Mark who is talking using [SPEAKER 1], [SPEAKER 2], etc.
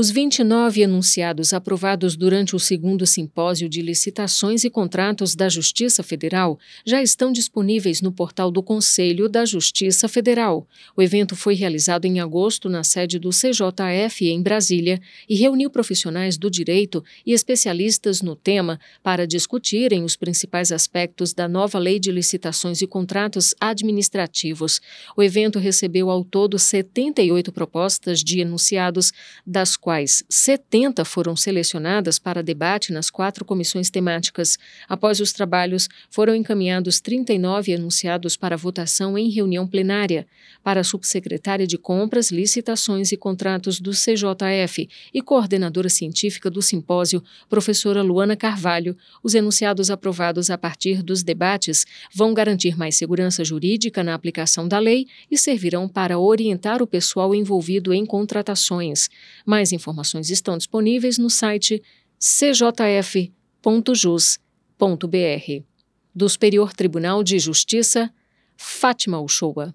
[SPEAKER 1] Os 29 enunciados aprovados durante o segundo simpósio de licitações e contratos da Justiça Federal já estão disponíveis no portal do Conselho da Justiça Federal. O evento foi realizado em agosto na sede do CJF em Brasília e reuniu profissionais do direito e especialistas no tema para discutirem os principais aspectos da nova Lei de Licitações e Contratos Administrativos. O evento recebeu ao todo 78 propostas de enunciados, das quais 70 foram selecionadas para debate nas quatro comissões temáticas. Após os trabalhos, foram encaminhados 39 enunciados para votação em reunião plenária. Para a subsecretária de Compras, Licitações e Contratos do CJF e coordenadora científica do simpósio, professora Luana Carvalho, os enunciados aprovados a partir dos debates vão garantir mais segurança jurídica na aplicação da lei e servirão para orientar o pessoal envolvido em contratações. Mais informações estão disponíveis no site cjf.jus.br. Do Superior Tribunal de Justiça, Fátima Uchoa.